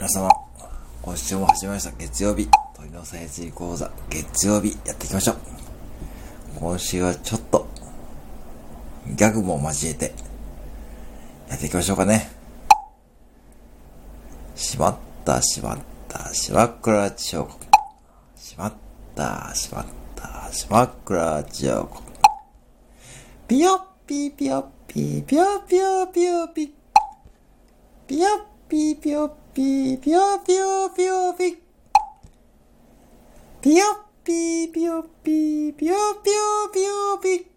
皆様、今週も始まりました。月曜日。鳥のさえずり講座、月曜日、やっていきましょう。今週はちょっと、ギャグも交えて、やっていきましょうかね。しまった、しまった、しまっくら彫刻。しまった、しまった、しまっくら彫刻。ピヨッピーピヨッピーピヨピヨピヨピ。ピヨッピーピヨッピーピヨピヨピヨピ。ピヨピーピヨピーピヨピヨピヨピ。